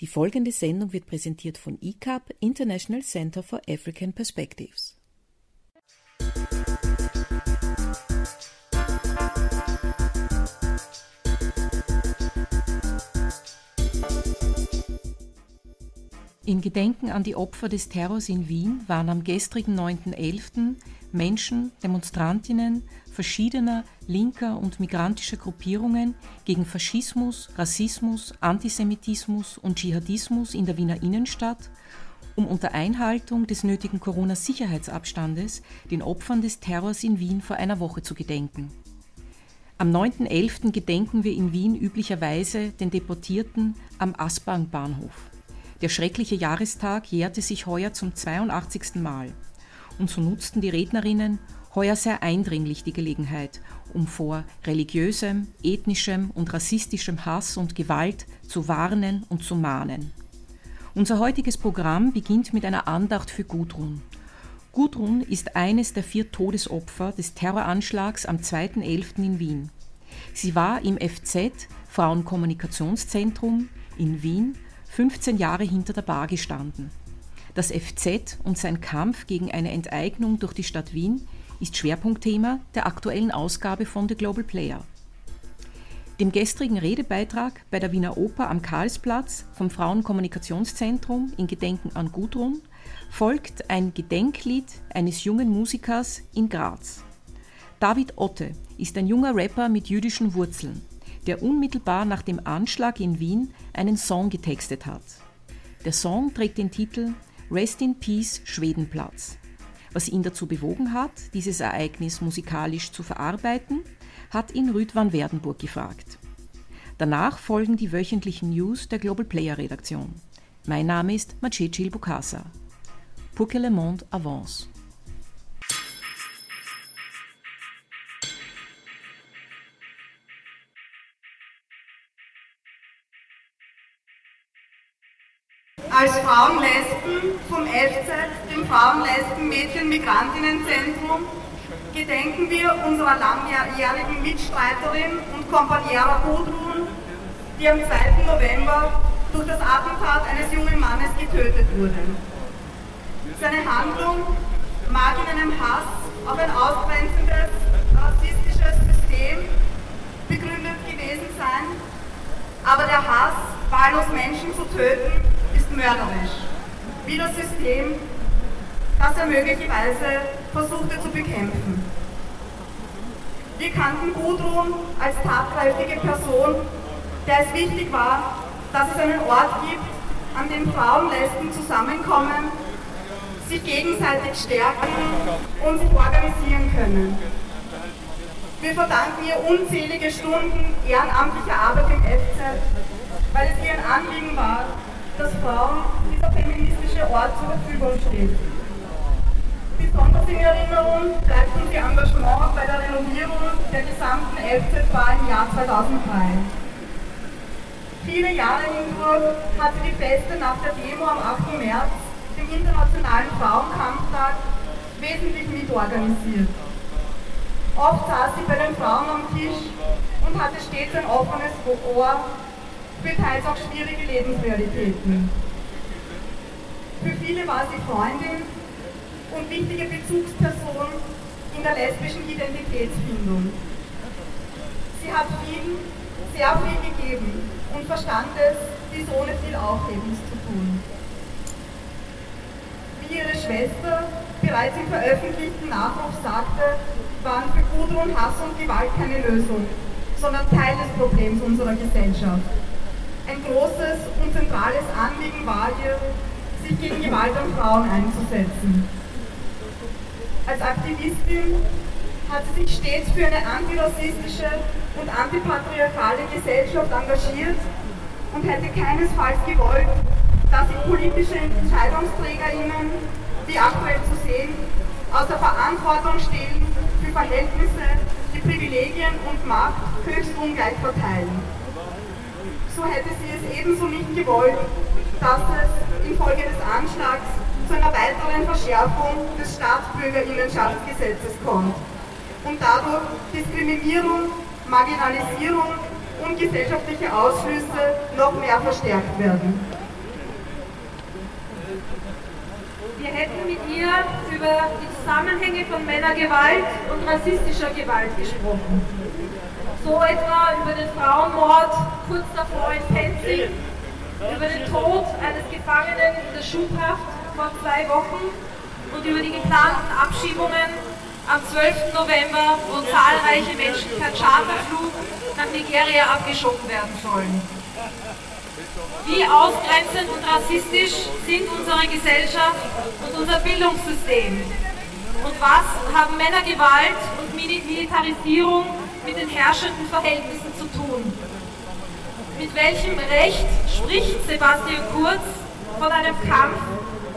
Die folgende Sendung wird präsentiert von ICAP, International Center for African Perspectives. In Gedenken an die Opfer des Terrors in Wien waren am gestrigen 9.11. Menschen, Demonstrantinnen verschiedener linker und migrantischer Gruppierungen gegen Faschismus, Rassismus, Antisemitismus und Dschihadismus in der Wiener Innenstadt, um unter Einhaltung des nötigen Corona-Sicherheitsabstandes den Opfern des Terrors in Wien vor einer Woche zu gedenken. Am 9.11. gedenken wir in Wien üblicherweise den Deportierten am Aspang-Bahnhof. Der schreckliche Jahrestag jährte sich heuer zum 82. Mal. Und so nutzten die Rednerinnen heuer sehr eindringlich die Gelegenheit, um vor religiösem, ethnischem und rassistischem Hass und Gewalt zu warnen und zu mahnen. Unser heutiges Programm beginnt mit einer Andacht für Gudrun. Gudrun ist eines der vier Todesopfer des Terroranschlags am 2.11. in Wien. Sie war im FZ Frauenkommunikationszentrum in Wien 15 Jahre hinter der Bar gestanden. Das FZ und sein Kampf gegen eine Enteignung durch die Stadt Wien ist Schwerpunktthema der aktuellen Ausgabe von The Global Player. Dem gestrigen Redebeitrag bei der Wiener Oper am Karlsplatz vom Frauenkommunikationszentrum in Gedenken an Gudrun folgt ein Gedenklied eines jungen Musikers in Graz. David Otte ist ein junger Rapper mit jüdischen Wurzeln der unmittelbar nach dem Anschlag in Wien einen Song getextet hat. Der Song trägt den Titel Rest in Peace Schwedenplatz. Was ihn dazu bewogen hat, dieses Ereignis musikalisch zu verarbeiten, hat ihn Rüd van Werdenburg gefragt. Danach folgen die wöchentlichen News der Global Player Redaktion. Mein Name ist Macecil Bukasa. Pour que le monde avance. Als Frauenlesben vom FZ, dem Frauenlesben-Mädchen-Migrantinnenzentrum, gedenken wir unserer langjährigen Mitstreiterin und Kompaniera Gudrun, die am 2. November durch das Attentat eines jungen Mannes getötet wurde. Seine Handlung mag in einem Hass auf ein ausgrenzendes, rassistisches System begründet gewesen sein, aber der Hass, wahllos Menschen zu töten, mörderisch, wie das System, das er möglicherweise versuchte zu bekämpfen. Wir kannten Gudrun als tatkräftige Person, der es wichtig war, dass es einen Ort gibt, an dem Frauen, Lesben zusammenkommen, sich gegenseitig stärken und sich organisieren können. Wir verdanken ihr unzählige Stunden ehrenamtlicher Arbeit im FZ, weil es ihr ein Anliegen war, dass Frauen dieser feministische Ort zur Verfügung steht. Besonders in Erinnerung bleibt uns ihr Engagement bei der Renovierung der gesamten FZ-Bar im Jahr 2003. Viele Jahre hindurch hat sie die Feste nach der Demo am 8. März, dem Internationalen Frauenkampftag, wesentlich mitorganisiert. Oft saß sie bei den Frauen am Tisch und hatte stets ein offenes Ohr teils auch schwierige Lebensrealitäten. Für viele war sie Freundin und wichtige Bezugsperson in der lesbischen Identitätsfindung. Sie hat viel, sehr viel gegeben und verstand es, dies ohne viel Aufhebens zu tun. Wie ihre Schwester bereits im veröffentlichten Nachruf sagte, waren für Gudrun Hass und Gewalt keine Lösung, sondern Teil des Problems unserer Gesellschaft. Ein großes und zentrales Anliegen war ihr, sich gegen Gewalt an Frauen einzusetzen. Als Aktivistin hat sie sich stets für eine antirassistische und antipatriarchale Gesellschaft engagiert und hätte keinesfalls gewollt, dass sich politische EntscheidungsträgerInnen, wie aktuell zu sehen, aus der Verantwortung stehen für Verhältnisse, die Privilegien und Macht höchst ungleich verteilen so hätte sie es ebenso nicht gewollt, dass es infolge des Anschlags zu einer weiteren Verschärfung des Staatsbürgerinnenschaftsgesetzes kommt und dadurch Diskriminierung, Marginalisierung und gesellschaftliche Ausschlüsse noch mehr verstärkt werden. Wir hätten mit ihr über die Zusammenhänge von Männergewalt und rassistischer Gewalt gesprochen. So etwa über den Frauenmord kurz davor in Penzing, über den Tod eines Gefangenen in der Schubhaft vor zwei Wochen und über die geplanten Abschiebungen am 12. November, wo zahlreiche Menschen per Charterflug nach Nigeria abgeschoben werden sollen. Wie ausgrenzend und rassistisch sind unsere Gesellschaft und unser Bildungssystem? Und was haben Männergewalt und Militarisierung mit den herrschenden Verhältnissen zu tun? Mit welchem Recht spricht Sebastian Kurz von einem Kampf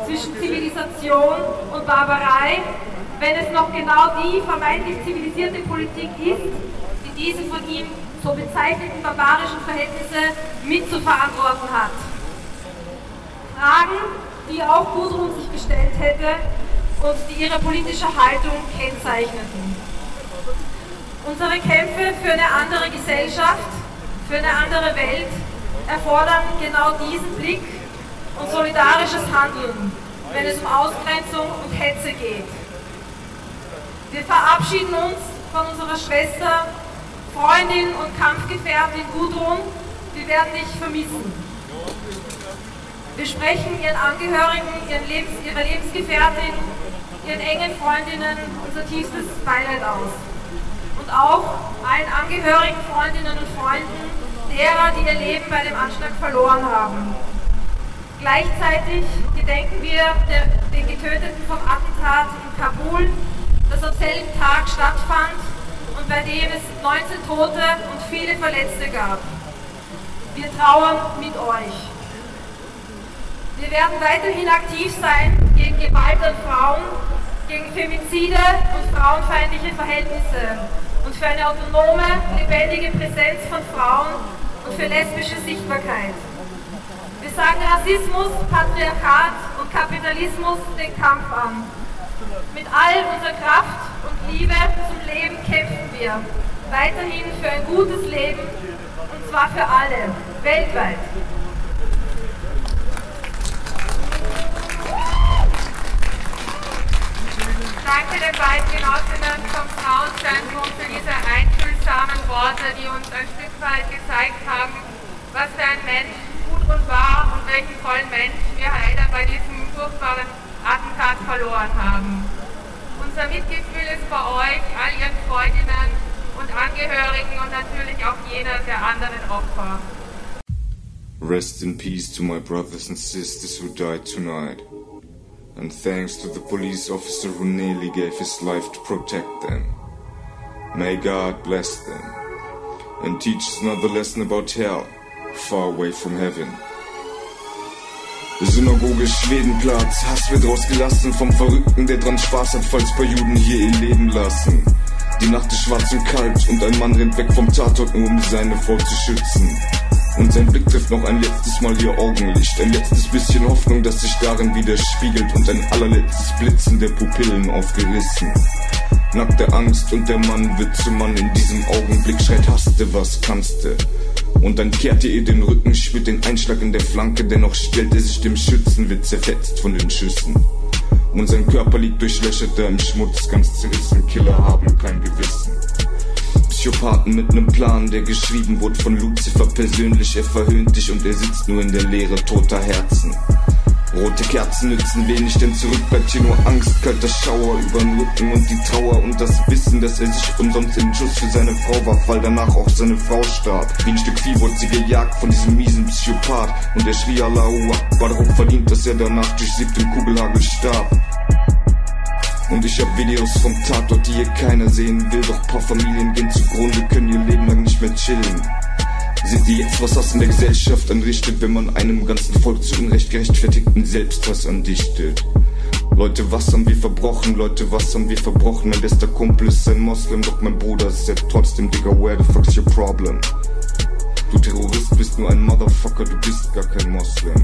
zwischen Zivilisation und Barbarei, wenn es noch genau die vermeintlich zivilisierte Politik ist, die diese von ihm so bezeichneten barbarischen Verhältnisse mitzuverantworten hat. Fragen, die auch Gudrun sich gestellt hätte und die ihre politische Haltung kennzeichneten. Unsere Kämpfe für eine andere Gesellschaft, für eine andere Welt erfordern genau diesen Blick und solidarisches Handeln, wenn es um Ausgrenzung und Hetze geht. Wir verabschieden uns von unserer Schwester, Freundin und Kampfgefährtin Gudrun. Wir werden dich vermissen. Wir sprechen ihren Angehörigen, ihren Lebens, ihrer Lebensgefährtin, ihren engen Freundinnen unser tiefstes Beileid aus und auch allen Angehörigen, Freundinnen und Freunden derer, die ihr Leben bei dem Anschlag verloren haben. Gleichzeitig gedenken wir den Getöteten vom Attentat in Kabul, das am selben Tag stattfand und bei dem es 19 Tote und viele Verletzte gab. Wir trauern mit euch. Wir werden weiterhin aktiv sein gegen Gewalt an Frauen, gegen Femizide und frauenfeindliche Verhältnisse und für eine autonome, lebendige Präsenz von Frauen und für lesbische Sichtbarkeit. Wir sagen Rassismus, Patriarchat und Kapitalismus den Kampf an. Mit all unserer Kraft und Liebe zum Leben kämpfen wir weiterhin für ein gutes Leben und zwar für alle, weltweit. danke den beiden Genossinnen Worte, die uns ein Stück weit gezeigt haben, was für ein Mensch Gudrun war und welchen tollen Mensch wir leider bei diesem furchtbaren Attentat verloren haben. Unser Mitgefühl ist bei euch, all ihren Freundinnen und Angehörigen und natürlich auch jener der anderen Opfer. Rest in peace to my brothers and sisters who died tonight. and thanks to the police officer who nearly gave his life to protect them. May God bless them and teach us another lesson about hell, far away from heaven. Synagoge Schwedenplatz, Hass wird rausgelassen vom Verrückten, der dran Spaß hat, falls paar Juden hier ihr Leben lassen. Die Nacht ist schwarz und kalt und ein Mann rennt weg vom Tatort, nur um seine Frau zu schützen. Und sein Blick trifft noch ein letztes Mal ihr Augenlicht. Ein letztes bisschen Hoffnung, das sich darin widerspiegelt. Und ein allerletztes Blitzen der Pupillen aufgerissen. Nackte Angst und der Mann wird zum Mann. In diesem Augenblick schreit, hasste, was kannste. Und dann kehrte ihr den Rücken, spürt den Einschlag in der Flanke. Dennoch stellt er sich dem Schützen, wird zerfetzt von den Schüssen. Und sein Körper liegt durchlöchert im Schmutz, ganz zerrissen. Killer haben kein Gewissen. Psychopathen mit nem Plan, der geschrieben wurde von Lucifer persönlich. Er verhöhnt dich und er sitzt nur in der Leere toter Herzen. Rote Kerzen nützen wenig, denn zurück bleibt hier nur Angst, kalter Schauer über den Rücken und die Trauer und das Wissen, dass er sich umsonst in Schuss für seine Frau warf, weil danach auch seine Frau starb. Wie ein Stück Vieh wurde sie gejagt von diesem miesen Psychopath und er schrie Allahu Akbar, darauf verdient, dass er danach durch siebten Kugelhagel starb. Und ich hab Videos vom Tatort, die hier keiner sehen will. Doch paar Familien gehen zugrunde, können ihr Leben lang nicht mehr chillen. Seht ihr jetzt, was das in der Gesellschaft anrichtet, wenn man einem ganzen Volk zu Unrecht gerechtfertigten Selbsthass andichtet? Leute, was haben wir verbrochen? Leute, was haben wir verbrochen? Mein bester Kumpel ist ein Moslem, doch mein Bruder ist ja trotzdem, Digga, where the fuck's your problem? Du Terrorist bist nur ein Motherfucker, du bist gar kein Moslem.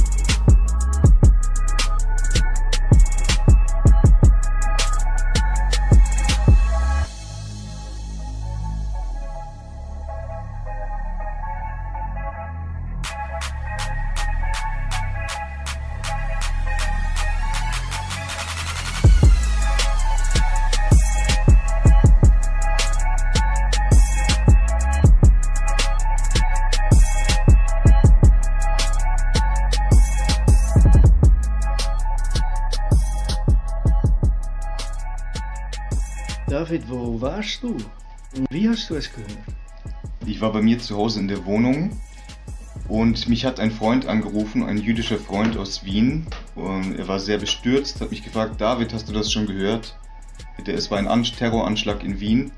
Warst du? Und wie hast du es gehört? Ich war bei mir zu Hause in der Wohnung und mich hat ein Freund angerufen, ein jüdischer Freund aus Wien. Er war sehr bestürzt, hat mich gefragt, David, hast du das schon gehört? Es war ein Terroranschlag in Wien.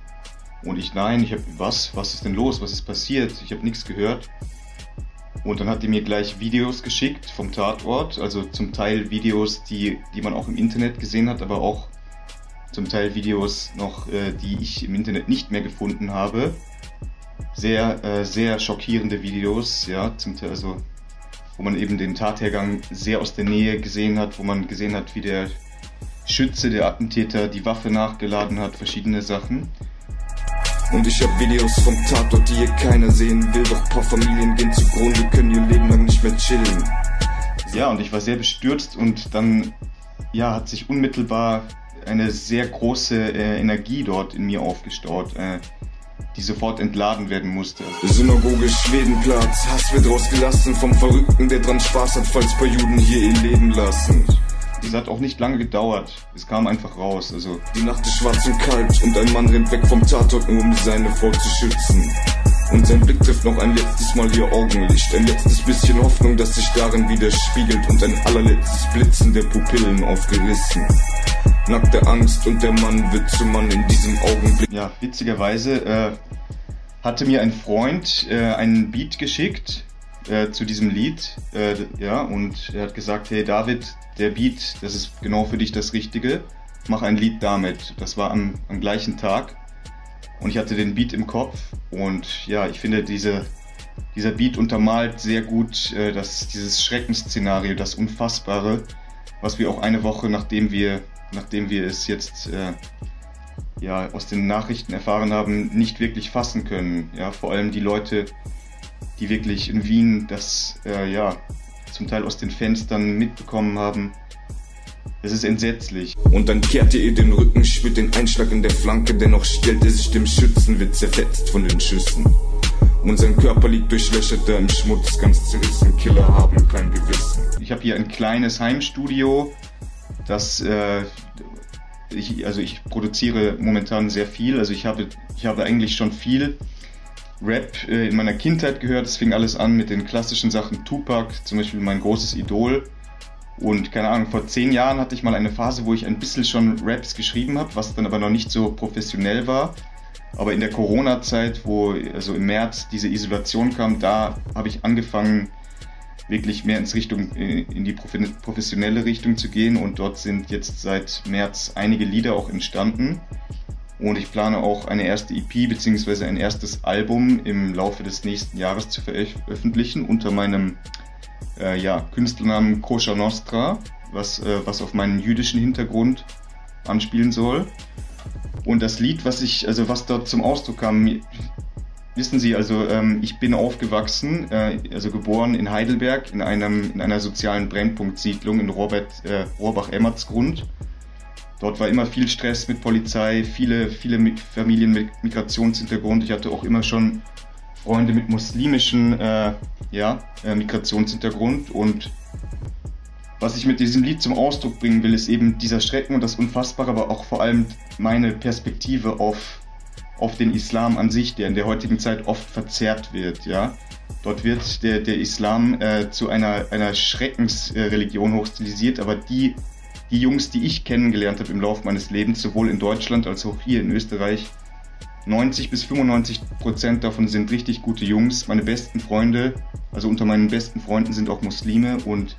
Und ich, nein, ich habe, was? Was ist denn los? Was ist passiert? Ich habe nichts gehört. Und dann hat er mir gleich Videos geschickt vom Tatort, also zum Teil Videos, die, die man auch im Internet gesehen hat, aber auch zum Teil Videos noch, äh, die ich im Internet nicht mehr gefunden habe. Sehr, äh, sehr schockierende Videos, ja, zum Teil, also wo man eben den Tathergang sehr aus der Nähe gesehen hat, wo man gesehen hat, wie der Schütze, der Attentäter, die Waffe nachgeladen hat, verschiedene Sachen. Und ich hab Videos vom Tatort, die hier keiner sehen will. Doch paar Familien gehen zugrunde, können ihr Leben lang nicht mehr chillen. Ja, und ich war sehr bestürzt und dann ja, hat sich unmittelbar eine sehr große äh, Energie dort in mir aufgestaut, äh, die sofort entladen werden musste. Synagoge Schwedenplatz, Hass wird rausgelassen vom Verrückten, der dran Spaß hat, falls paar Juden hier ihr Leben lassen. Das hat auch nicht lange gedauert. Es kam einfach raus. Also die Nacht ist schwarz und kalt und ein Mann rennt weg vom Tatort, nur um seine Frau zu schützen. Und sein Blick trifft noch ein letztes Mal ihr Augenlicht. Ein letztes bisschen Hoffnung, das sich darin widerspiegelt. Und ein allerletztes Blitzen der Pupillen aufgerissen. Nackte Angst und der Mann wird zum Mann in diesem Augenblick. Ja, witzigerweise äh, hatte mir ein Freund äh, einen Beat geschickt äh, zu diesem Lied. Äh, ja, und er hat gesagt, hey David, der Beat, das ist genau für dich das Richtige. Mach ein Lied damit. Das war am, am gleichen Tag. Und ich hatte den Beat im Kopf. Und ja, ich finde, diese, dieser Beat untermalt sehr gut äh, das, dieses Schreckensszenario, das Unfassbare, was wir auch eine Woche nachdem wir, nachdem wir es jetzt äh, ja, aus den Nachrichten erfahren haben, nicht wirklich fassen können. Ja, vor allem die Leute, die wirklich in Wien das äh, ja, zum Teil aus den Fenstern mitbekommen haben. Es ist entsetzlich. Und dann kehrte ihr den Rücken, spürt den Einschlag in der Flanke, dennoch stellt er sich dem Schützen, wird zerfetzt von den Schüssen. Und sein Körper liegt durchlöchert im Schmutz, ganz zerrissen. Killer haben kein Gewissen. Ich habe hier ein kleines Heimstudio, das äh, ich, also ich produziere momentan sehr viel. Also ich habe, ich habe eigentlich schon viel Rap äh, in meiner Kindheit gehört. Es fing alles an mit den klassischen Sachen Tupac, zum Beispiel mein großes Idol. Und keine Ahnung, vor zehn Jahren hatte ich mal eine Phase, wo ich ein bisschen schon Raps geschrieben habe, was dann aber noch nicht so professionell war. Aber in der Corona-Zeit, wo also im März diese Isolation kam, da habe ich angefangen, wirklich mehr ins Richtung, äh, in die professionelle Richtung zu gehen. Und dort sind jetzt seit März einige Lieder auch entstanden. Und ich plane auch eine erste EP bzw. ein erstes Album im Laufe des nächsten Jahres zu veröffentlichen unter meinem äh, ja, Künstlernamen Kosher Nostra, was, äh, was auf meinen jüdischen Hintergrund anspielen soll. Und das Lied, was ich, also was dort zum Ausdruck kam, wissen Sie, also ähm, ich bin aufgewachsen, äh, also geboren in Heidelberg in einem in einer sozialen Brennpunktsiedlung in Robert äh, Rohrbach-Emmertsgrund. Dort war immer viel Stress mit Polizei, viele, viele Familien mit Migrationshintergrund. Ich hatte auch immer schon Freunde mit muslimischem äh, ja, äh, Migrationshintergrund. Und was ich mit diesem Lied zum Ausdruck bringen will, ist eben dieser Schrecken und das Unfassbare, aber auch vor allem meine Perspektive auf, auf den Islam an sich, der in der heutigen Zeit oft verzerrt wird. Ja? Dort wird der, der Islam äh, zu einer, einer Schreckensreligion hochstilisiert, aber die die Jungs, die ich kennengelernt habe im Laufe meines Lebens, sowohl in Deutschland als auch hier in Österreich, 90 bis 95 Prozent davon sind richtig gute Jungs. Meine besten Freunde, also unter meinen besten Freunden sind auch Muslime und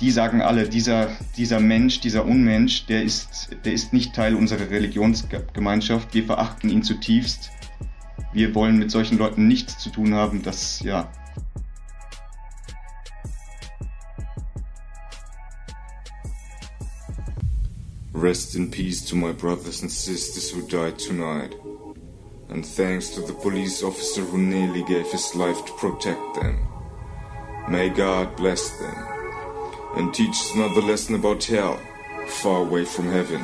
die sagen alle, dieser, dieser Mensch, dieser Unmensch, der ist, der ist nicht Teil unserer Religionsgemeinschaft. Wir verachten ihn zutiefst. Wir wollen mit solchen Leuten nichts zu tun haben. Das, ja, Rest in peace to my brothers and sisters who died tonight. And thanks to the police officer who nearly gave his life to protect them. May God bless them and teach us another lesson about hell, far away from heaven.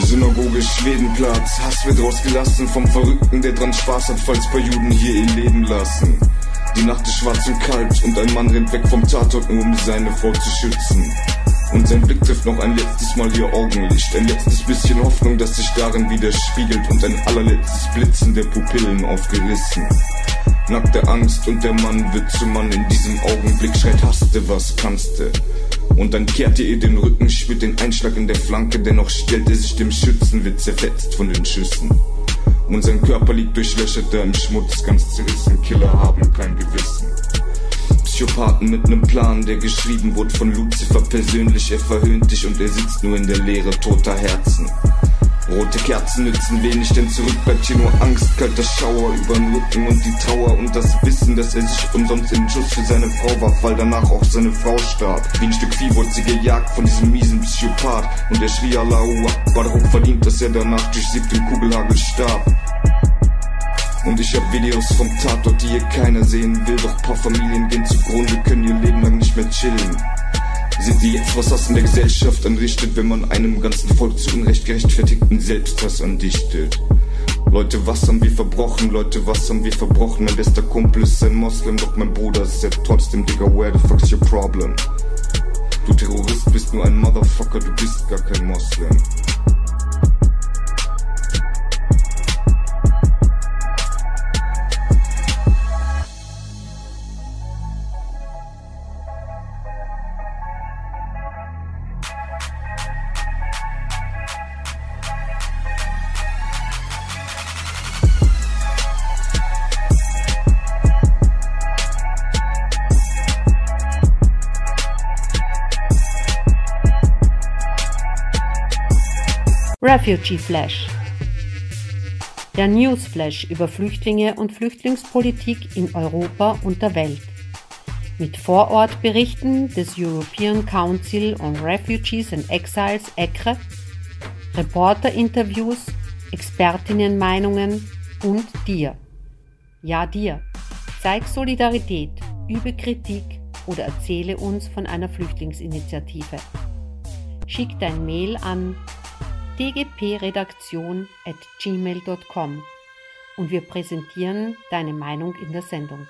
Synagoge Schwedenplatz, Hass wird rausgelassen vom Verrückten, der dran Spaß hat, falls paar Juden hier ihr Leben lassen. Die Nacht ist schwarz und kalt und ein Mann rennt weg vom Tatort, nur um seine Frau zu schützen. Und sein Blick trifft noch ein letztes Mal ihr Augenlicht. Ein letztes bisschen Hoffnung, das sich darin widerspiegelt. Und ein allerletztes Blitzen der Pupillen aufgerissen. Nackte Angst und der Mann wird zum Mann. In diesem Augenblick schreit, hasste was kannste. Und dann kehrte ihr den Rücken, spürt den Einschlag in der Flanke. Dennoch stellt er sich dem Schützen, wird zerfetzt von den Schüssen. Und sein Körper liegt durchlöchert da im Schmutz, ganz zerrissen. Killer haben kein Gewissen. Psychopathen mit nem Plan, der geschrieben wurde von Lucifer persönlich. Er verhöhnt dich und er sitzt nur in der Leere toter Herzen. Rote Kerzen nützen wenig, denn zurück bleibt hier nur Angst, kalter Schauer über den Rücken und die Trauer und das Wissen, dass er sich umsonst in Schuss für seine Frau warf, weil danach auch seine Frau starb. Wie ein Stück Vieh wurde sie gejagt von diesem miesen Psychopath und er schrie Allahu Akbar, hoch verdient, dass er danach durch siebten Kugelhagel starb. Und ich hab Videos vom Tatort, die hier keiner sehen will, doch paar Familien gehen zugrunde, können ihr Leben lang nicht mehr chillen. Sind die jetzt, was das in der Gesellschaft anrichtet, wenn man einem ganzen Volk zu Unrecht gerechtfertigten Selbsthass andichtet? Leute, was haben wir verbrochen? Leute, was haben wir verbrochen? Mein bester Kumpel ist ein Moslem, doch mein Bruder ist ja trotzdem, Digga, where the fuck's your problem? Du Terrorist bist nur ein Motherfucker, du bist gar kein Moslem. Refugee Flash. Der Newsflash über Flüchtlinge und Flüchtlingspolitik in Europa und der Welt. Mit Vorortberichten des European Council on Refugees and Exiles ECRE, Reporterinterviews, Expertinnenmeinungen und dir. Ja, dir. Zeig Solidarität, übe Kritik oder erzähle uns von einer Flüchtlingsinitiative. Schick dein Mail an dgpredaktion at gmail.com und wir präsentieren deine Meinung in der Sendung.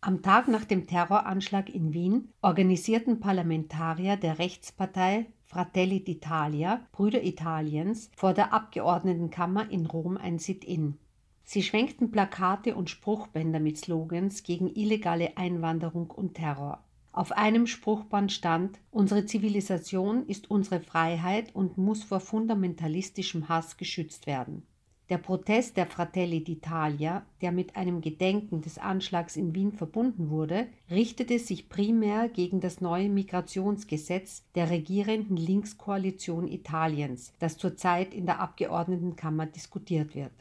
Am Tag nach dem Terroranschlag in Wien organisierten Parlamentarier der Rechtspartei Fratelli d'Italia, Brüder Italiens, vor der Abgeordnetenkammer in Rom ein Sit-in. Sie schwenkten Plakate und Spruchbänder mit Slogans gegen illegale Einwanderung und Terror. Auf einem Spruchband stand Unsere Zivilisation ist unsere Freiheit und muss vor fundamentalistischem Hass geschützt werden. Der Protest der Fratelli d'Italia, der mit einem Gedenken des Anschlags in Wien verbunden wurde, richtete sich primär gegen das neue Migrationsgesetz der regierenden Linkskoalition Italiens, das zurzeit in der Abgeordnetenkammer diskutiert wird.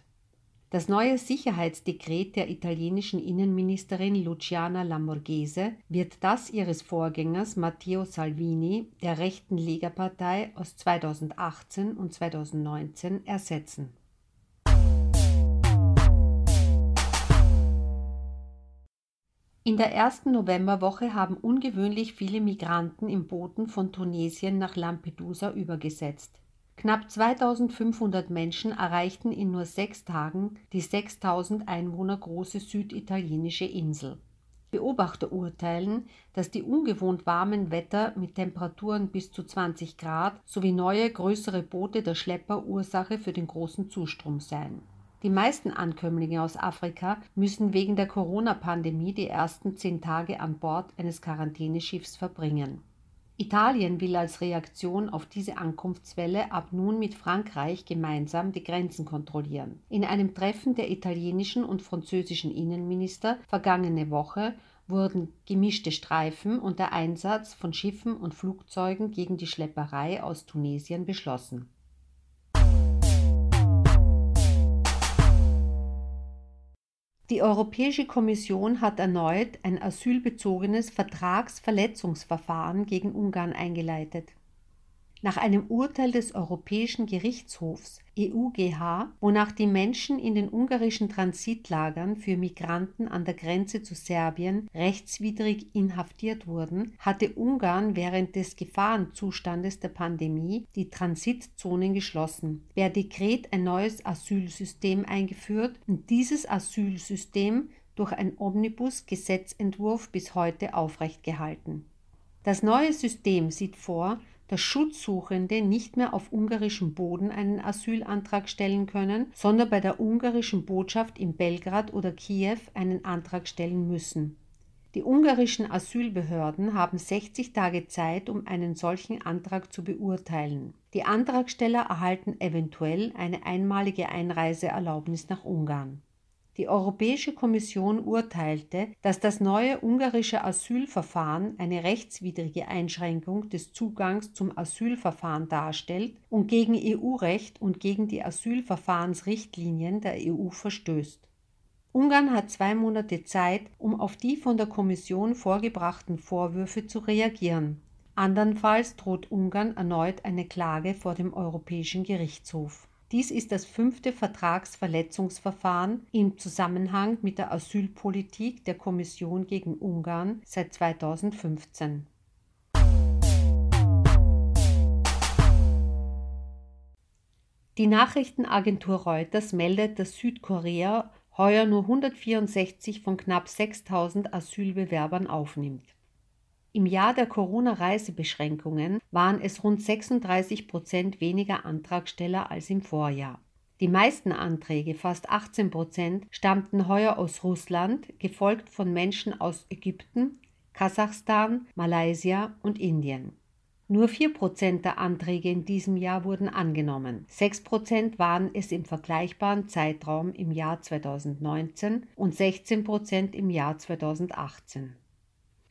Das neue Sicherheitsdekret der italienischen Innenministerin Luciana Lamorghese wird das ihres Vorgängers Matteo Salvini der rechten Lega-Partei aus 2018 und 2019 ersetzen. In der ersten Novemberwoche haben ungewöhnlich viele Migranten in Booten von Tunesien nach Lampedusa übergesetzt. Knapp 2500 Menschen erreichten in nur sechs Tagen die 6000 Einwohner große süditalienische Insel. Beobachter urteilen, dass die ungewohnt warmen Wetter mit Temperaturen bis zu 20 Grad sowie neue, größere Boote der Schlepper Ursache für den großen Zustrom seien. Die meisten Ankömmlinge aus Afrika müssen wegen der Corona-Pandemie die ersten zehn Tage an Bord eines Quarantäneschiffs verbringen. Italien will als Reaktion auf diese Ankunftswelle ab nun mit Frankreich gemeinsam die Grenzen kontrollieren. In einem Treffen der italienischen und französischen Innenminister vergangene Woche wurden gemischte Streifen und der Einsatz von Schiffen und Flugzeugen gegen die Schlepperei aus Tunesien beschlossen. Die Europäische Kommission hat erneut ein asylbezogenes Vertragsverletzungsverfahren gegen Ungarn eingeleitet. Nach einem Urteil des Europäischen Gerichtshofs EUGH, wonach die Menschen in den ungarischen Transitlagern für Migranten an der Grenze zu Serbien rechtswidrig inhaftiert wurden, hatte Ungarn während des Gefahrenzustandes der Pandemie die Transitzonen geschlossen, per Dekret ein neues Asylsystem eingeführt und dieses Asylsystem durch ein Omnibus-Gesetzentwurf bis heute aufrechtgehalten. Das neue System sieht vor, dass Schutzsuchende nicht mehr auf ungarischem Boden einen Asylantrag stellen können, sondern bei der ungarischen Botschaft in Belgrad oder Kiew einen Antrag stellen müssen. Die ungarischen Asylbehörden haben 60 Tage Zeit, um einen solchen Antrag zu beurteilen. Die Antragsteller erhalten eventuell eine einmalige Einreiseerlaubnis nach Ungarn. Die Europäische Kommission urteilte, dass das neue ungarische Asylverfahren eine rechtswidrige Einschränkung des Zugangs zum Asylverfahren darstellt und gegen EU-Recht und gegen die Asylverfahrensrichtlinien der EU verstößt. Ungarn hat zwei Monate Zeit, um auf die von der Kommission vorgebrachten Vorwürfe zu reagieren. Andernfalls droht Ungarn erneut eine Klage vor dem Europäischen Gerichtshof. Dies ist das fünfte Vertragsverletzungsverfahren im Zusammenhang mit der Asylpolitik der Kommission gegen Ungarn seit 2015. Die Nachrichtenagentur Reuters meldet, dass Südkorea heuer nur 164 von knapp 6000 Asylbewerbern aufnimmt. Im Jahr der Corona-Reisebeschränkungen waren es rund 36 Prozent weniger Antragsteller als im Vorjahr. Die meisten Anträge, fast 18 Prozent, stammten heuer aus Russland, gefolgt von Menschen aus Ägypten, Kasachstan, Malaysia und Indien. Nur 4 Prozent der Anträge in diesem Jahr wurden angenommen. 6 Prozent waren es im vergleichbaren Zeitraum im Jahr 2019 und 16 Prozent im Jahr 2018.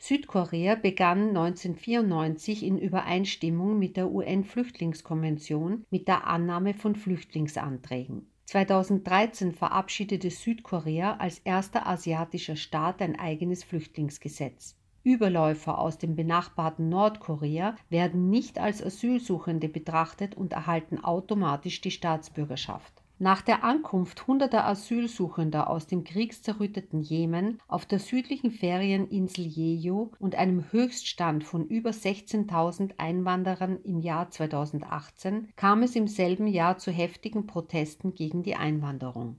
Südkorea begann 1994 in Übereinstimmung mit der UN-Flüchtlingskonvention mit der Annahme von Flüchtlingsanträgen. 2013 verabschiedete Südkorea als erster asiatischer Staat ein eigenes Flüchtlingsgesetz. Überläufer aus dem benachbarten Nordkorea werden nicht als Asylsuchende betrachtet und erhalten automatisch die Staatsbürgerschaft. Nach der Ankunft hunderter Asylsuchender aus dem kriegszerrütteten Jemen auf der südlichen Ferieninsel Jeju und einem Höchststand von über 16.000 Einwanderern im Jahr 2018 kam es im selben Jahr zu heftigen Protesten gegen die Einwanderung.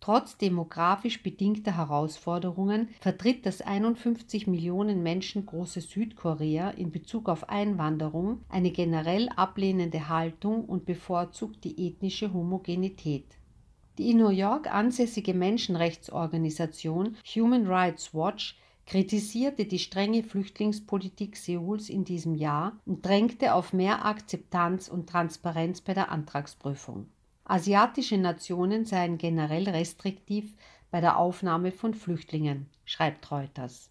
Trotz demografisch bedingter Herausforderungen vertritt das 51 Millionen Menschen große Südkorea in Bezug auf Einwanderung eine generell ablehnende Haltung und bevorzugt die ethnische Homogenität. Die in New York ansässige Menschenrechtsorganisation Human Rights Watch kritisierte die strenge Flüchtlingspolitik Seuls in diesem Jahr und drängte auf mehr Akzeptanz und Transparenz bei der Antragsprüfung. Asiatische Nationen seien generell restriktiv bei der Aufnahme von Flüchtlingen, schreibt Reuters.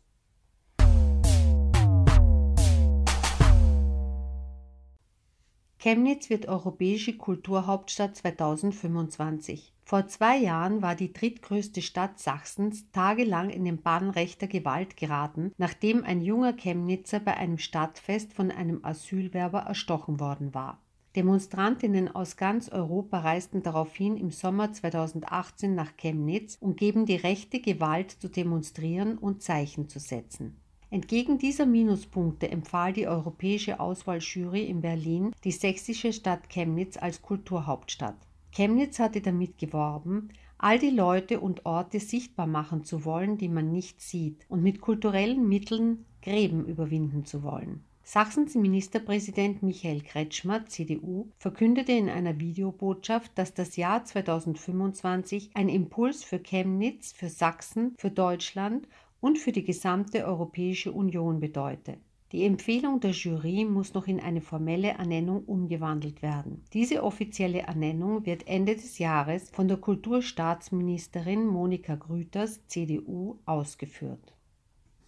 Chemnitz wird Europäische Kulturhauptstadt 2025. Vor zwei Jahren war die drittgrößte Stadt Sachsens tagelang in den Bann rechter Gewalt geraten, nachdem ein junger Chemnitzer bei einem Stadtfest von einem Asylwerber erstochen worden war. Demonstrantinnen aus ganz Europa reisten daraufhin im Sommer 2018 nach Chemnitz, um gegen die rechte Gewalt zu demonstrieren und Zeichen zu setzen. Entgegen dieser Minuspunkte empfahl die Europäische Auswahljury in Berlin die sächsische Stadt Chemnitz als Kulturhauptstadt. Chemnitz hatte damit geworben, all die Leute und Orte sichtbar machen zu wollen, die man nicht sieht, und mit kulturellen Mitteln Gräben überwinden zu wollen. Sachsens Ministerpräsident Michael Kretschmer, CDU, verkündete in einer Videobotschaft, dass das Jahr 2025 ein Impuls für Chemnitz, für Sachsen, für Deutschland und für die gesamte Europäische Union bedeute. Die Empfehlung der Jury muss noch in eine formelle Ernennung umgewandelt werden. Diese offizielle Ernennung wird Ende des Jahres von der Kulturstaatsministerin Monika Grüters, CDU, ausgeführt.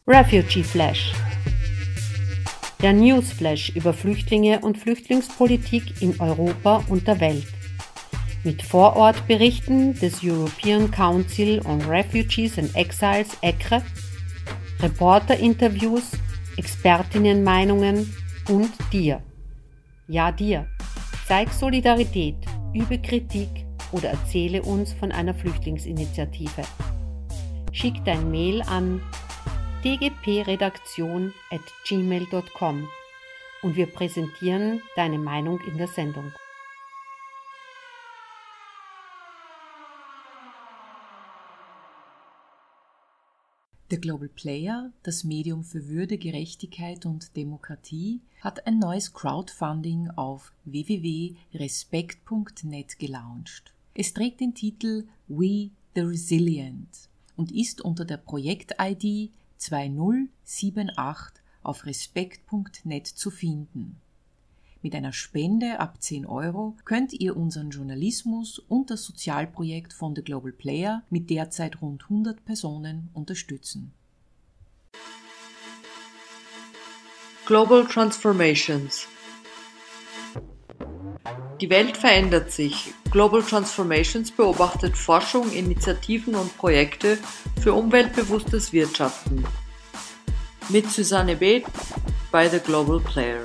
Refugee Flash der Newsflash über Flüchtlinge und Flüchtlingspolitik in Europa und der Welt. Mit Vorortberichten des European Council on Refugees and Exiles ECRE, Reporterinterviews, Expertinnenmeinungen und dir. Ja dir. Zeig Solidarität, übe Kritik oder erzähle uns von einer Flüchtlingsinitiative. Schick dein Mail an tgpredaktion@gmail.com und wir präsentieren deine Meinung in der Sendung. Der Global Player, das Medium für Würde, Gerechtigkeit und Demokratie, hat ein neues Crowdfunding auf www.respekt.net gelauncht. Es trägt den Titel We the Resilient und ist unter der Projekt-ID 2078 auf respekt.net zu finden. Mit einer Spende ab 10 Euro könnt ihr unseren Journalismus und das Sozialprojekt von The Global Player mit derzeit rund 100 Personen unterstützen. Global Transformations Die Welt verändert sich. Global Transformations beobachtet Forschung, Initiativen und Projekte für umweltbewusstes Wirtschaften. Mit Susanne Beth bei The Global Player.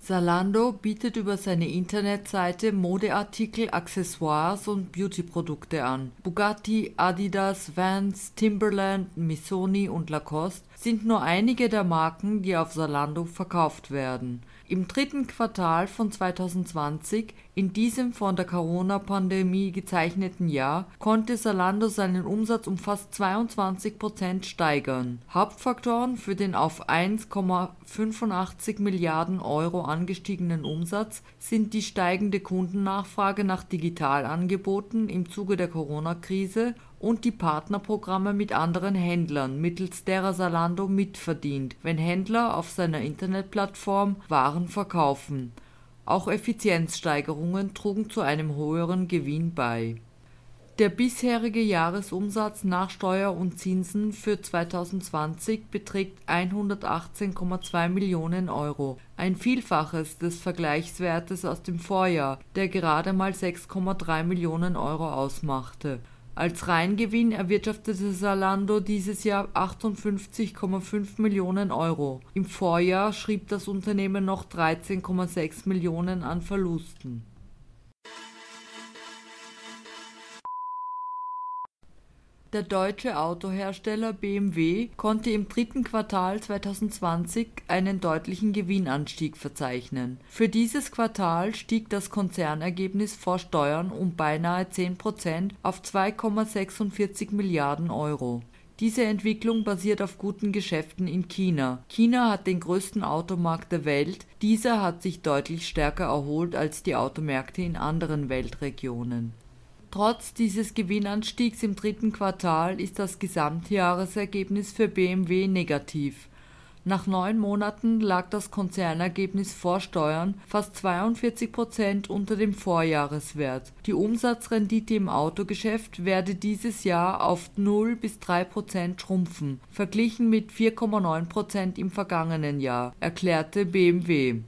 Zalando bietet über seine Internetseite Modeartikel, Accessoires und Beautyprodukte an. Bugatti, Adidas, Vans, Timberland, Missoni und Lacoste sind nur einige der Marken, die auf Zalando verkauft werden. Im dritten Quartal von 2020, in diesem von der Corona-Pandemie gezeichneten Jahr, konnte Zalando seinen Umsatz um fast 22 Prozent steigern. Hauptfaktoren für den auf 1,85 Milliarden Euro angestiegenen Umsatz sind die steigende Kundennachfrage nach Digitalangeboten im Zuge der Corona-Krise und die Partnerprogramme mit anderen Händlern, mittels derer Zalando mitverdient, wenn Händler auf seiner Internetplattform Waren verkaufen. Auch Effizienzsteigerungen trugen zu einem höheren Gewinn bei. Der bisherige Jahresumsatz nach Steuer und Zinsen für 2020 beträgt 118,2 Millionen Euro, ein Vielfaches des Vergleichswertes aus dem Vorjahr, der gerade mal 6,3 Millionen Euro ausmachte als Reingewinn erwirtschaftete Zalando dieses Jahr 58,5 Millionen Euro. Im Vorjahr schrieb das Unternehmen noch 13,6 Millionen an Verlusten Der deutsche Autohersteller BMW konnte im dritten Quartal 2020 einen deutlichen Gewinnanstieg verzeichnen. Für dieses Quartal stieg das Konzernergebnis vor Steuern um beinahe 10 Prozent auf 2,46 Milliarden Euro. Diese Entwicklung basiert auf guten Geschäften in China. China hat den größten Automarkt der Welt, dieser hat sich deutlich stärker erholt als die Automärkte in anderen Weltregionen Trotz dieses Gewinnanstiegs im dritten Quartal ist das Gesamtjahresergebnis für BMW negativ. Nach neun Monaten lag das Konzernergebnis vor Steuern fast 42 Prozent unter dem Vorjahreswert. Die Umsatzrendite im Autogeschäft werde dieses Jahr auf 0 bis 3 Prozent schrumpfen, verglichen mit 4,9 Prozent im vergangenen Jahr, erklärte BMW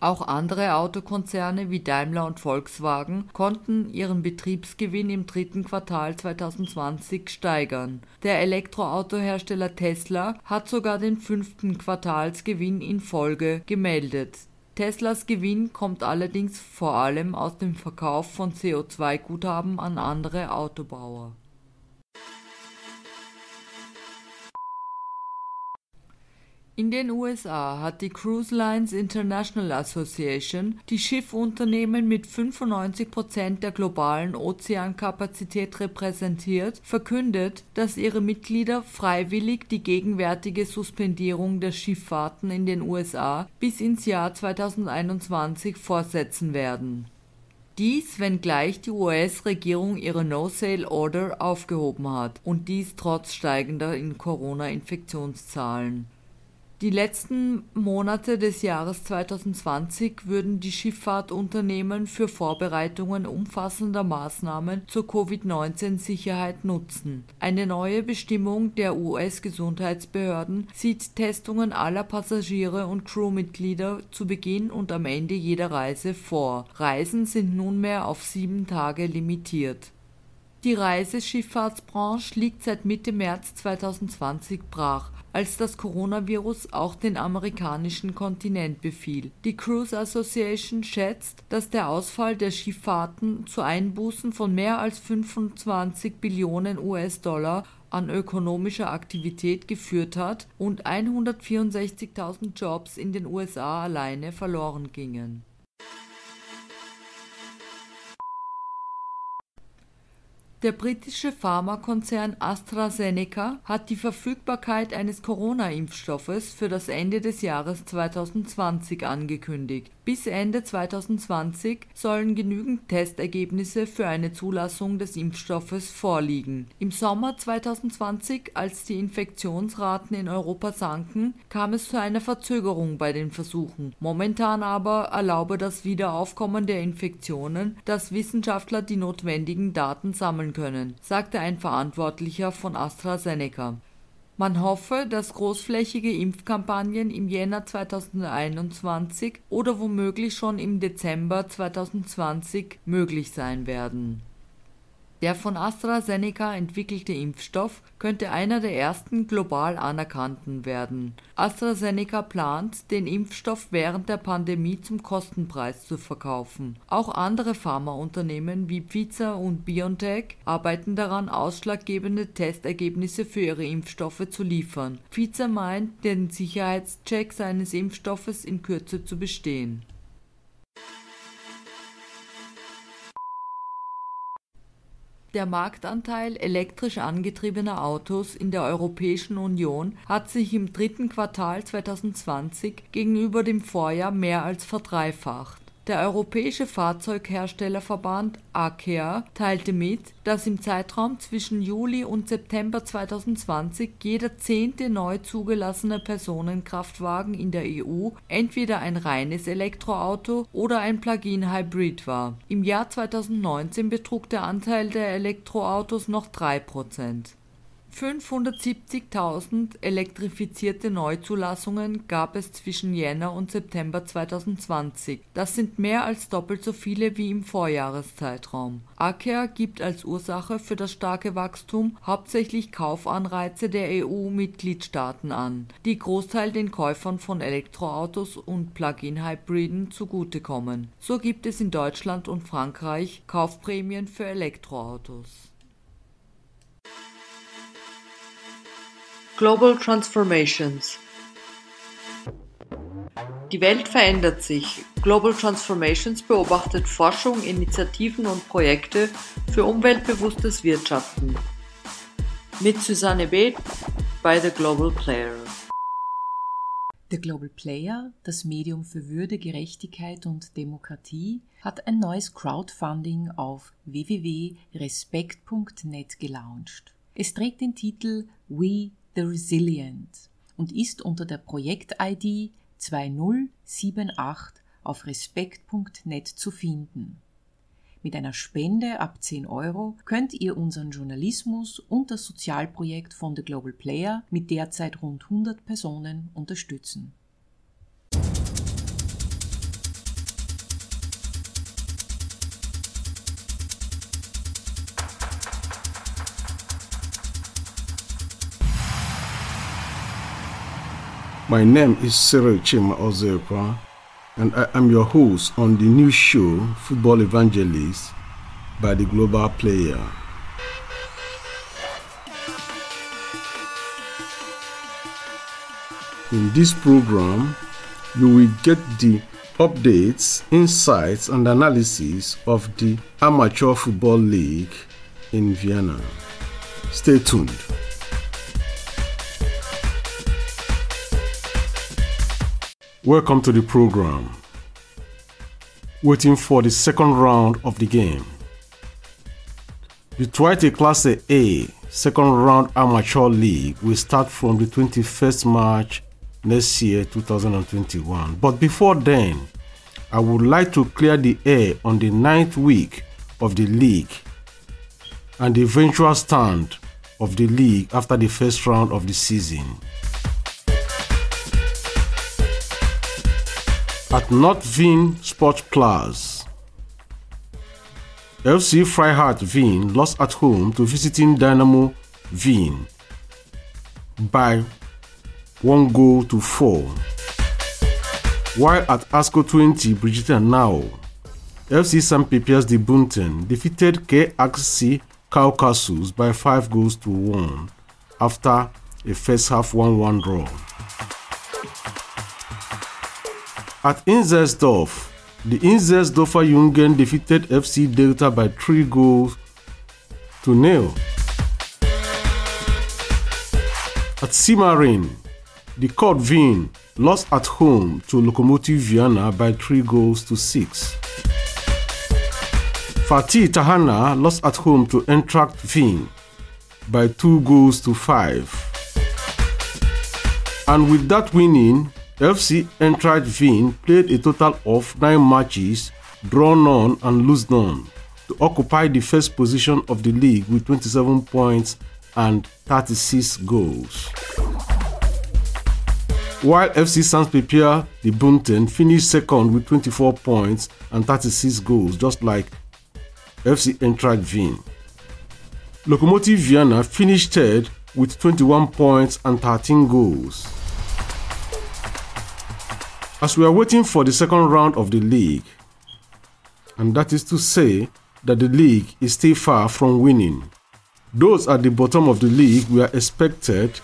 auch andere Autokonzerne wie Daimler und Volkswagen konnten ihren Betriebsgewinn im dritten Quartal 2020 steigern. Der Elektroautohersteller Tesla hat sogar den fünften Quartalsgewinn in Folge gemeldet. Teslas Gewinn kommt allerdings vor allem aus dem Verkauf von CO2-Guthaben an andere Autobauer In den USA hat die Cruise Lines International Association, die Schiffunternehmen mit 95 Prozent der globalen Ozeankapazität repräsentiert, verkündet, dass ihre Mitglieder freiwillig die gegenwärtige Suspendierung der Schifffahrten in den USA bis ins Jahr 2021 fortsetzen werden. Dies, wenngleich die US-Regierung ihre No-Sale-Order aufgehoben hat und dies trotz steigender Corona-Infektionszahlen die letzten Monate des Jahres 2020 würden die Schifffahrtunternehmen für Vorbereitungen umfassender Maßnahmen zur Covid-19-Sicherheit nutzen. Eine neue Bestimmung der US-Gesundheitsbehörden sieht Testungen aller Passagiere und Crewmitglieder zu Beginn und am Ende jeder Reise vor. Reisen sind nunmehr auf sieben Tage limitiert Die Reiseschifffahrtsbranche liegt seit Mitte März 2020 brach, als das Coronavirus auch den amerikanischen Kontinent befiel. Die Cruise Association schätzt, dass der Ausfall der Schifffahrten zu Einbußen von mehr als 25 Billionen US-Dollar an ökonomischer Aktivität geführt hat und 164.000 Jobs in den USA alleine verloren gingen Der britische Pharmakonzern AstraZeneca hat die Verfügbarkeit eines Corona-Impfstoffes für das Ende des Jahres 2020 angekündigt bis Ende 2020 sollen genügend Testergebnisse für eine Zulassung des Impfstoffes vorliegen. Im Sommer 2020, als die Infektionsraten in Europa sanken, kam es zu einer Verzögerung bei den Versuchen. Momentan aber erlaube das Wiederaufkommen der Infektionen, dass Wissenschaftler die notwendigen Daten sammeln können, sagte ein Verantwortlicher von AstraZeneca man hoffe, dass großflächige Impfkampagnen im Jänner 2021 oder womöglich schon im Dezember 2020 möglich sein werden der von AstraZeneca entwickelte Impfstoff könnte einer der ersten global anerkannten werden. AstraZeneca plant, den Impfstoff während der Pandemie zum Kostenpreis zu verkaufen. Auch andere Pharmaunternehmen wie Pfizer und BioNTech arbeiten daran, ausschlaggebende Testergebnisse für ihre Impfstoffe zu liefern. Pfizer meint, den Sicherheitscheck seines Impfstoffes in Kürze zu bestehen Der Marktanteil elektrisch angetriebener Autos in der Europäischen Union hat sich im dritten Quartal 2020 gegenüber dem Vorjahr mehr als verdreifacht der Europäische Fahrzeugherstellerverband (ACEA) teilte mit, dass im Zeitraum zwischen Juli und September 2020 jeder zehnte neu zugelassene Personenkraftwagen in der EU entweder ein reines Elektroauto oder ein Plug-in-Hybrid war. Im Jahr 2019 betrug der Anteil der Elektroautos noch drei Prozent 570.000 elektrifizierte Neuzulassungen gab es zwischen Jänner und September 2020. Das sind mehr als doppelt so viele wie im Vorjahreszeitraum. ACEA gibt als Ursache für das starke Wachstum hauptsächlich Kaufanreize der EU-Mitgliedstaaten an, die Großteil den Käufern von Elektroautos und Plug-in-Hybriden zugutekommen. So gibt es in Deutschland und Frankreich Kaufprämien für Elektroautos Global Transformations Die Welt verändert sich. Global Transformations beobachtet Forschung, Initiativen und Projekte für umweltbewusstes Wirtschaften. Mit Susanne Beth bei The Global Player. The Global Player, das Medium für Würde, Gerechtigkeit und Demokratie, hat ein neues Crowdfunding auf www.respekt.net gelauncht. Es trägt den Titel We The Resilient und ist unter der Projekt-ID 2078 auf respekt.net zu finden. Mit einer Spende ab 10 Euro könnt ihr unseren Journalismus und das Sozialprojekt von The Global Player mit derzeit rund 100 Personen unterstützen. My name is Cyril Chima Ozekwa, and I am your host on the new show Football Evangelist by the Global Player. In this program, you will get the updates, insights, and analysis of the Amateur Football League in Vienna. Stay tuned. Welcome to the program. Waiting for the second round of the game. The Twite Class A second round amateur league will start from the 21st March next year 2021. But before then, I would like to clear the air on the ninth week of the league and the eventual stand of the league after the first round of the season. At North Vin Sports Plus, FC Freiheit Wien lost at home to visiting Dynamo Wien by one goal to four. While at ASCO 20, Brigitte Now, FC St. Pepias de Bunten defeated KXC Caucasus by five goals to one after a first half 1 1 draw. At Inzersdorf, the Inzersdorfer Jungen defeated FC Delta by three goals to nil. At Simarin, the Court Wien lost at home to Lokomotiv Vienna by three goals to six. Fatih Tahana lost at home to Eintracht Wien by two goals to five. And with that winning, FC Eintracht Wien played a total of nine matches, draw none and lose none, to occupy the first position of the league with 27 points and 36 goals. While FC Sans Pepia de Bunten finished second with 24 points and 36 goals, just like FC Eintracht Wien. Lokomotiv Vienna finished third with 21 points and 13 goals. As we are waiting for the second round of the league, and that is to say that the league is still far from winning. Those at the bottom of the league were expected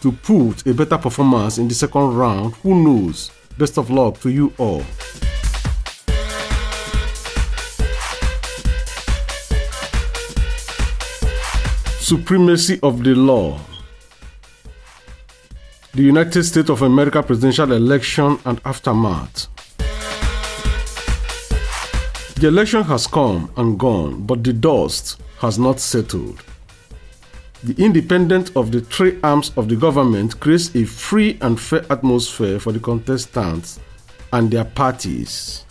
to put a better performance in the second round. Who knows? Best of luck to you all. Supremacy of the law. The United States of America presidential election and aftermath. The election has come and gone, but the dust has not settled. The independence of the three arms of the government creates a free and fair atmosphere for the contestants and their parties.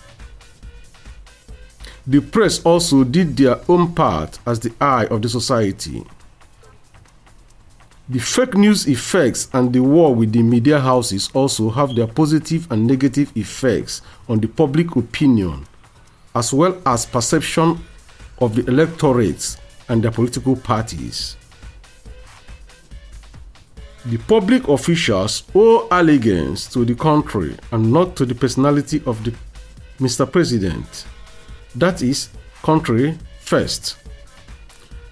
The press also did their own part as the eye of the society. The fake news effects and the war with the media houses also have their positive and negative effects on the public opinion, as well as perception of the electorates and their political parties. The public officials owe allegiance to the country and not to the personality of the Mr. President. That is, country first.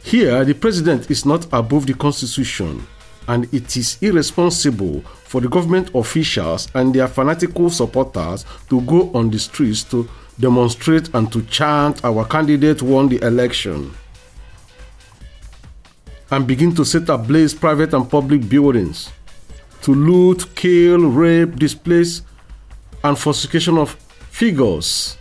Here, the president is not above the constitution, and it is irresponsible for the government officials and their fanatical supporters to go on the streets to demonstrate and to chant, Our candidate won the election and begin to set ablaze private and public buildings, to loot, kill, rape, displace, and falsification of figures,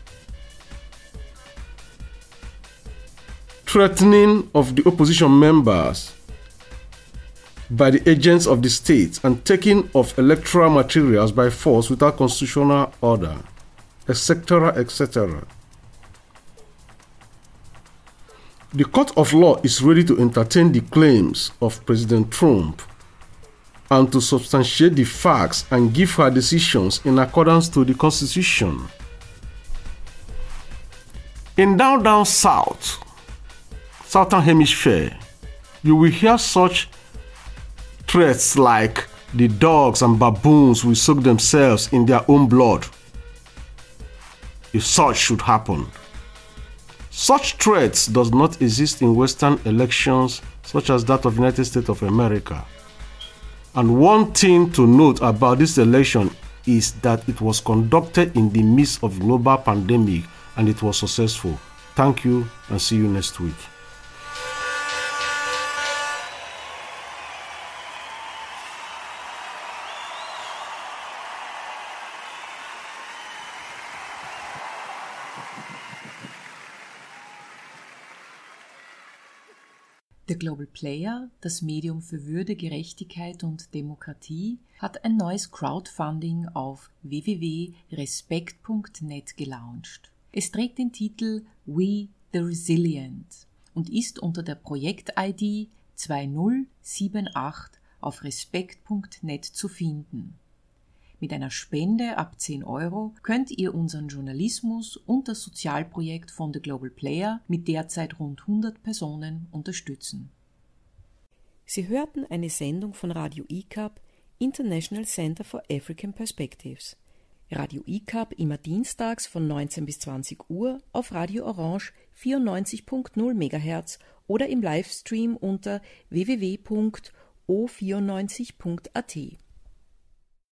threatening of the opposition members by the agents of the state, and taking of electoral materials by force without constitutional order, etc., etc. The court of law is ready to entertain the claims of President Trump and to substantiate the facts and give her decisions in accordance to the Constitution. In down down south, southern hemisphere, you will hear such threats like the dogs and baboons will soak themselves in their own blood if such should happen. Such threats does not exist in Western elections such as that of United States of America. And one thing to note about this election is that it was conducted in the midst of global pandemic and it was successful. Thank you and see you next week. Der Global Player, das Medium für Würde, Gerechtigkeit und Demokratie, hat ein neues Crowdfunding auf www.respekt.net gelauncht. Es trägt den Titel We the Resilient und ist unter der Projekt-ID 2078 auf respekt.net zu finden. Mit einer Spende ab 10 Euro könnt ihr unseren Journalismus und das Sozialprojekt von The Global Player mit derzeit rund 100 Personen unterstützen. Sie hörten eine Sendung von Radio ICAP, International Center for African Perspectives. Radio ICAP immer dienstags von 19 bis 20 Uhr auf Radio Orange 94.0 MHz oder im Livestream unter www.o94.at.